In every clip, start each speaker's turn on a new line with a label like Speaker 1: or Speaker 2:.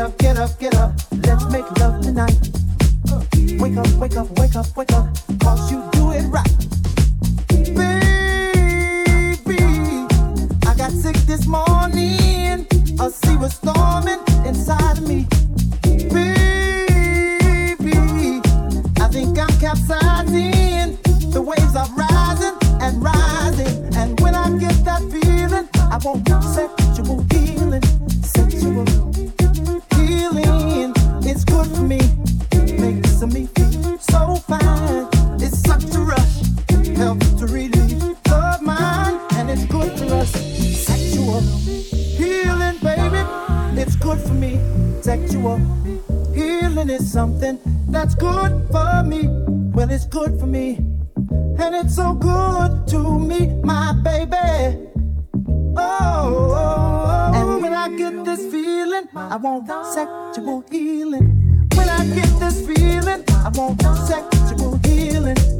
Speaker 1: up, get up, get up. Let's make love tonight. Wake up, wake up, wake up, wake up. Cause you do it right. Baby, I got sick this morning. A sea was storming inside of me. Baby, I think I'm capsizing. The waves are rising and rising. And when I get that feeling, I won't set unusual. Healing is something that's good for me. Well, it's good for me. And it's so good to me, my baby. Oh, oh, oh. and when I get this feeling, I want sexual healing. When I get this feeling, I want sexual healing.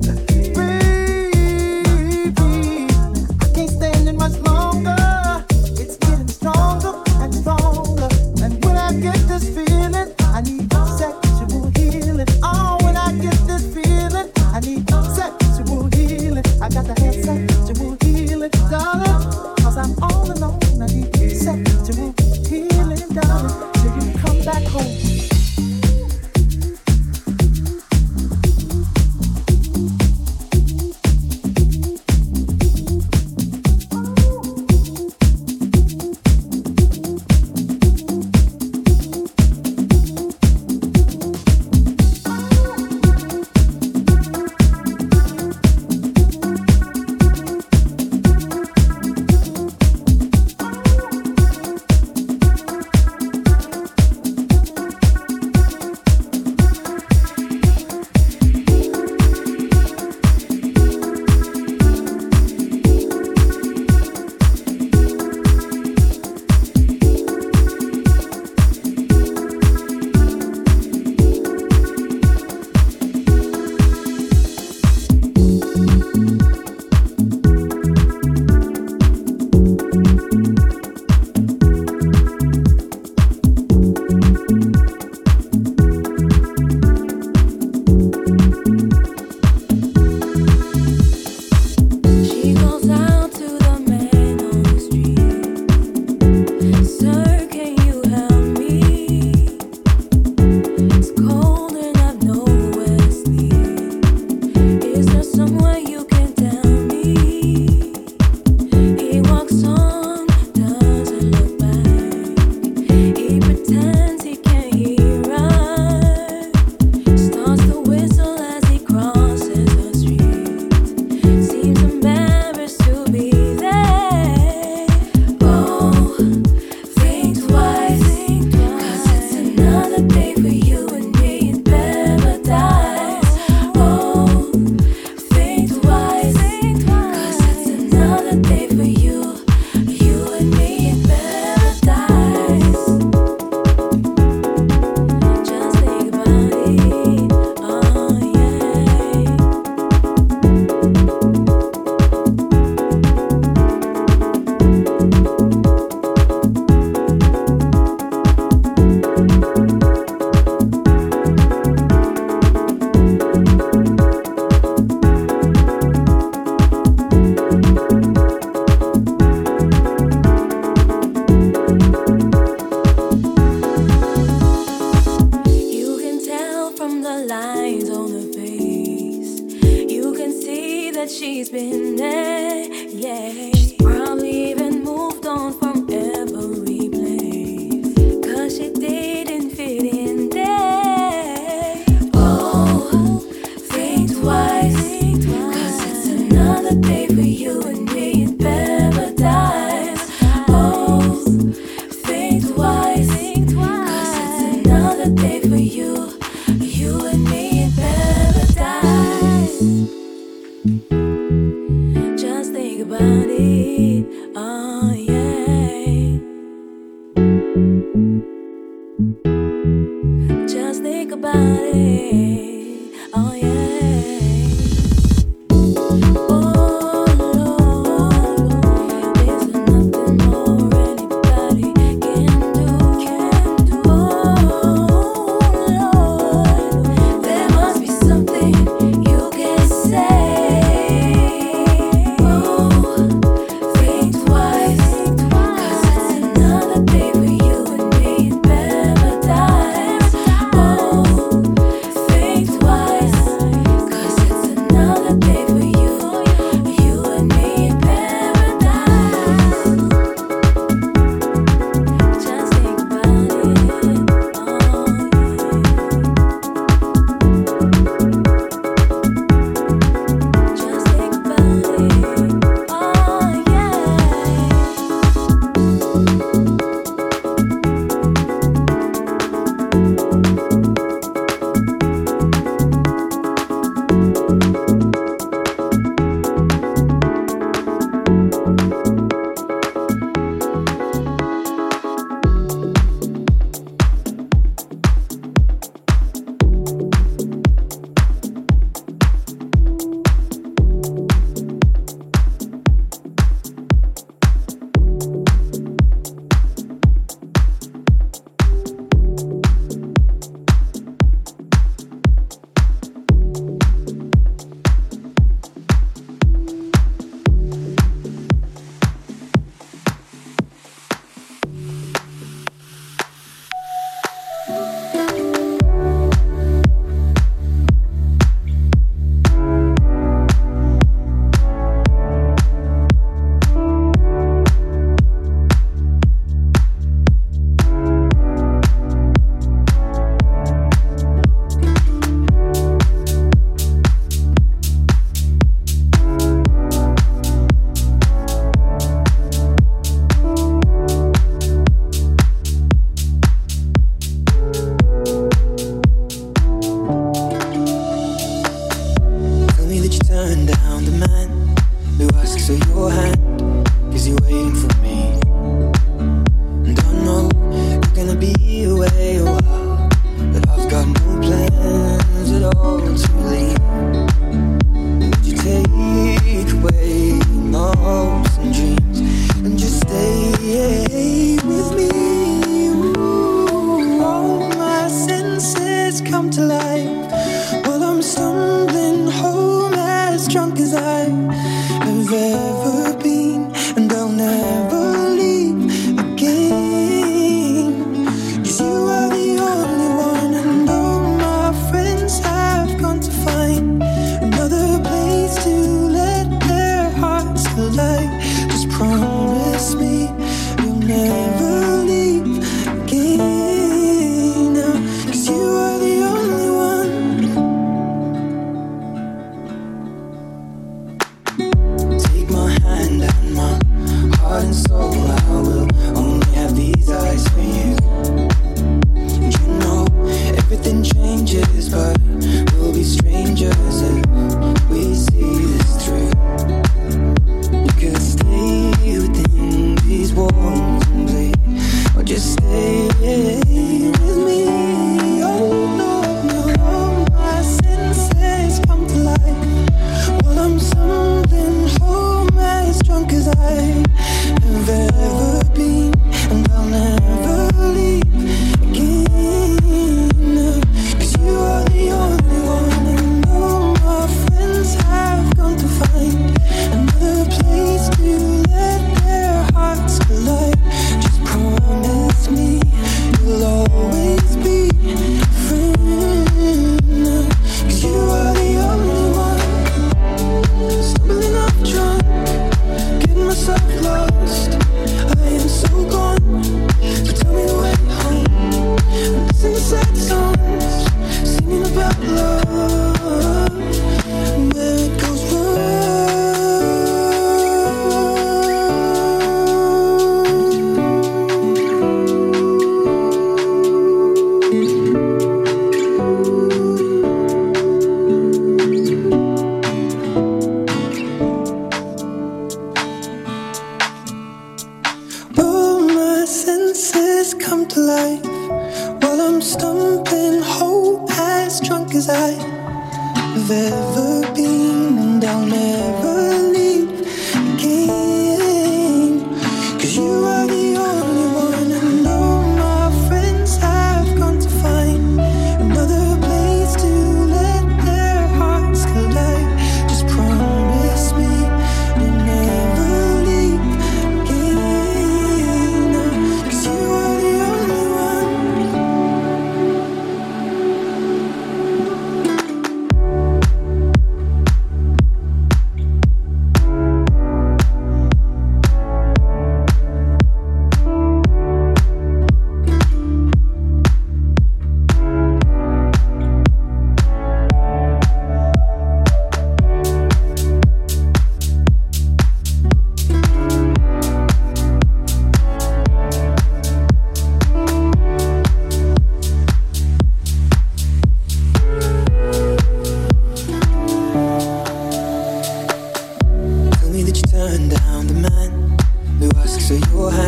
Speaker 2: Your demons.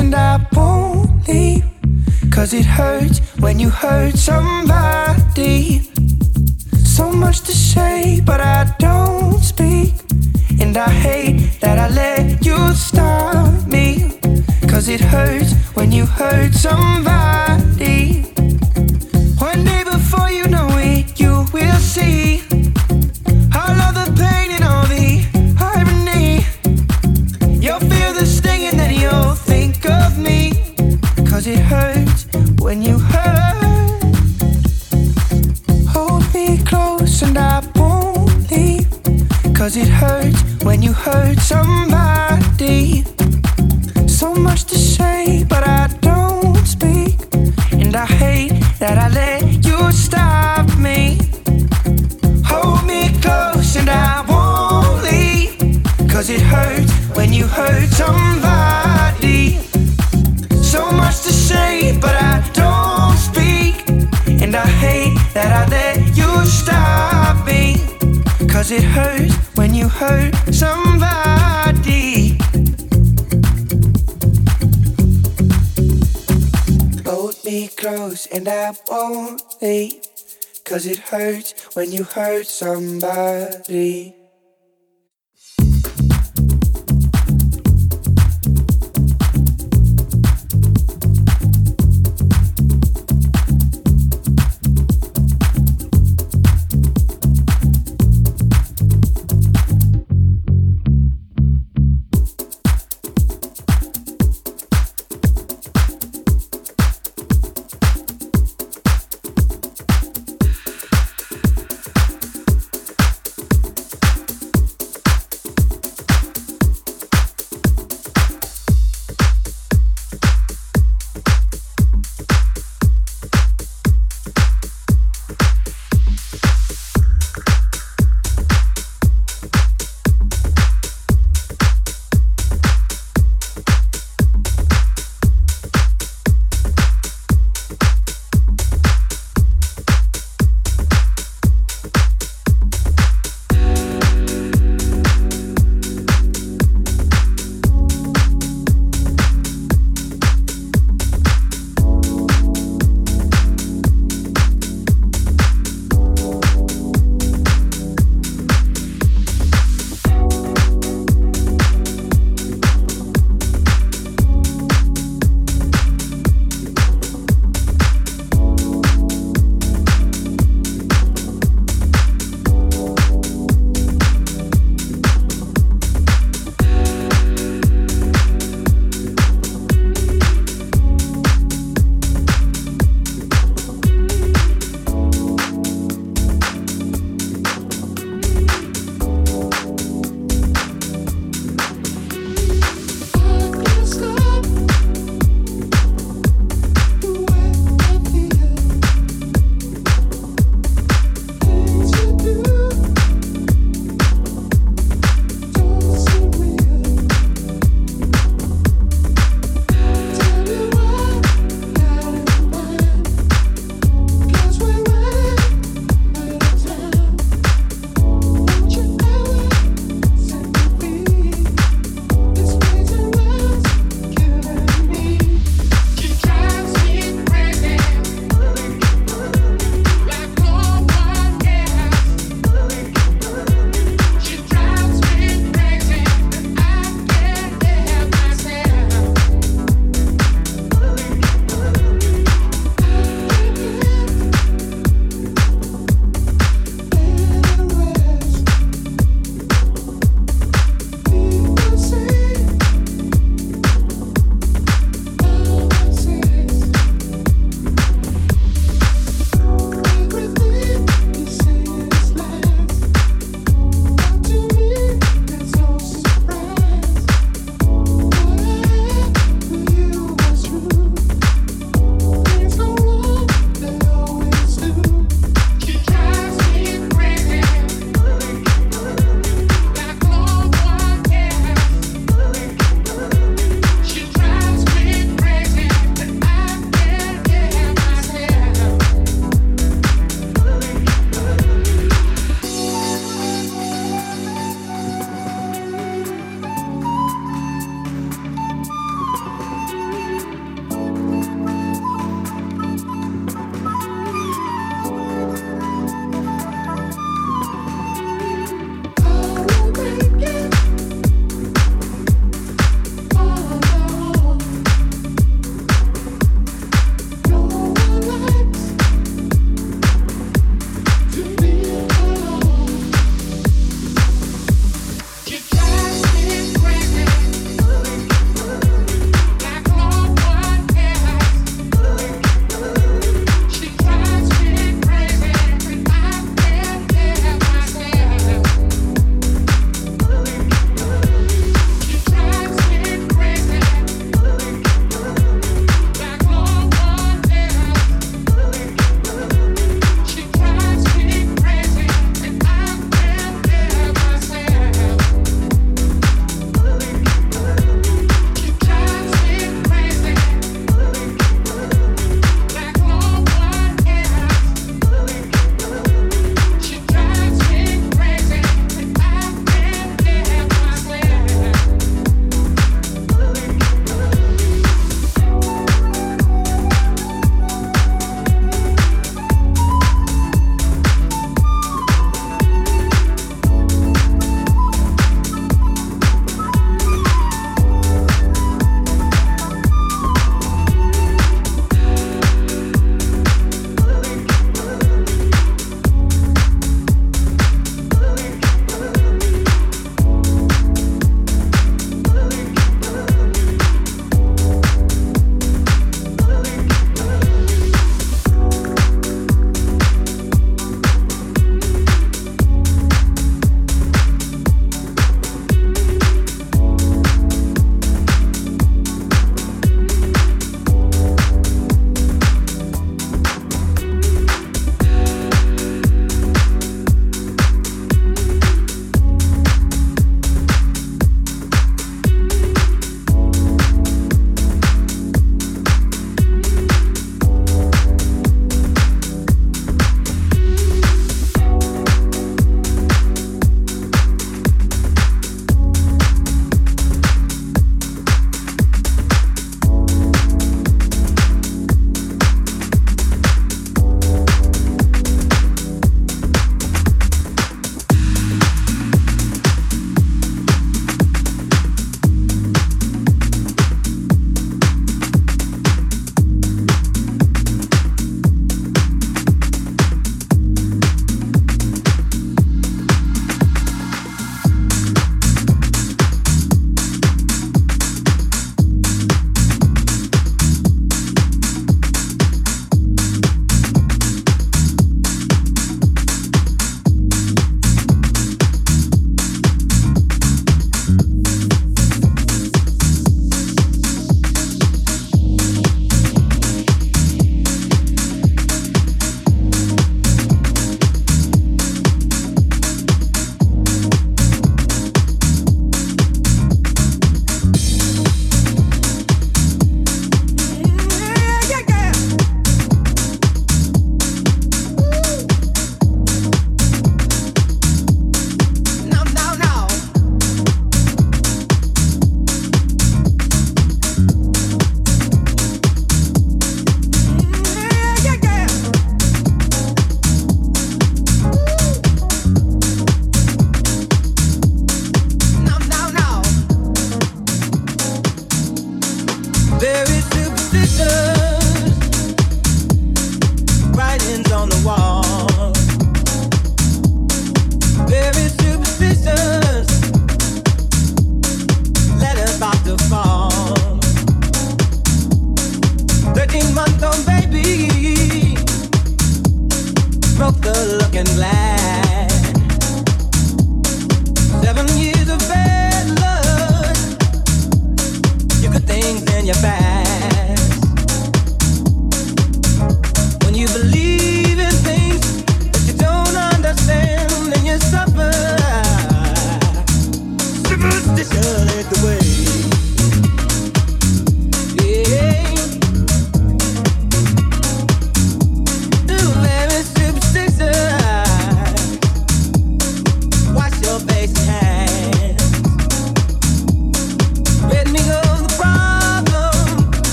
Speaker 2: And I won't leave. Cause it hurts when you hurt somebody. So much to say, but I don't speak. And I hate that I let you stop me. Cause it hurts when you hurt somebody. Cause it hurts when you hurt. Hold me close and I won't leave. Cause it hurts when you hurt somebody. So much to say, but I don't speak. And I hate that I let you stop me. Hold me close and I won't leave. Cause it hurts when you hurt somebody. So much say, but I don't speak. And I hate that I let you stop me. Cause it hurts when you hurt somebody. Hold me close and I won't leave. Cause it hurts when you hurt somebody.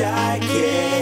Speaker 3: I can't.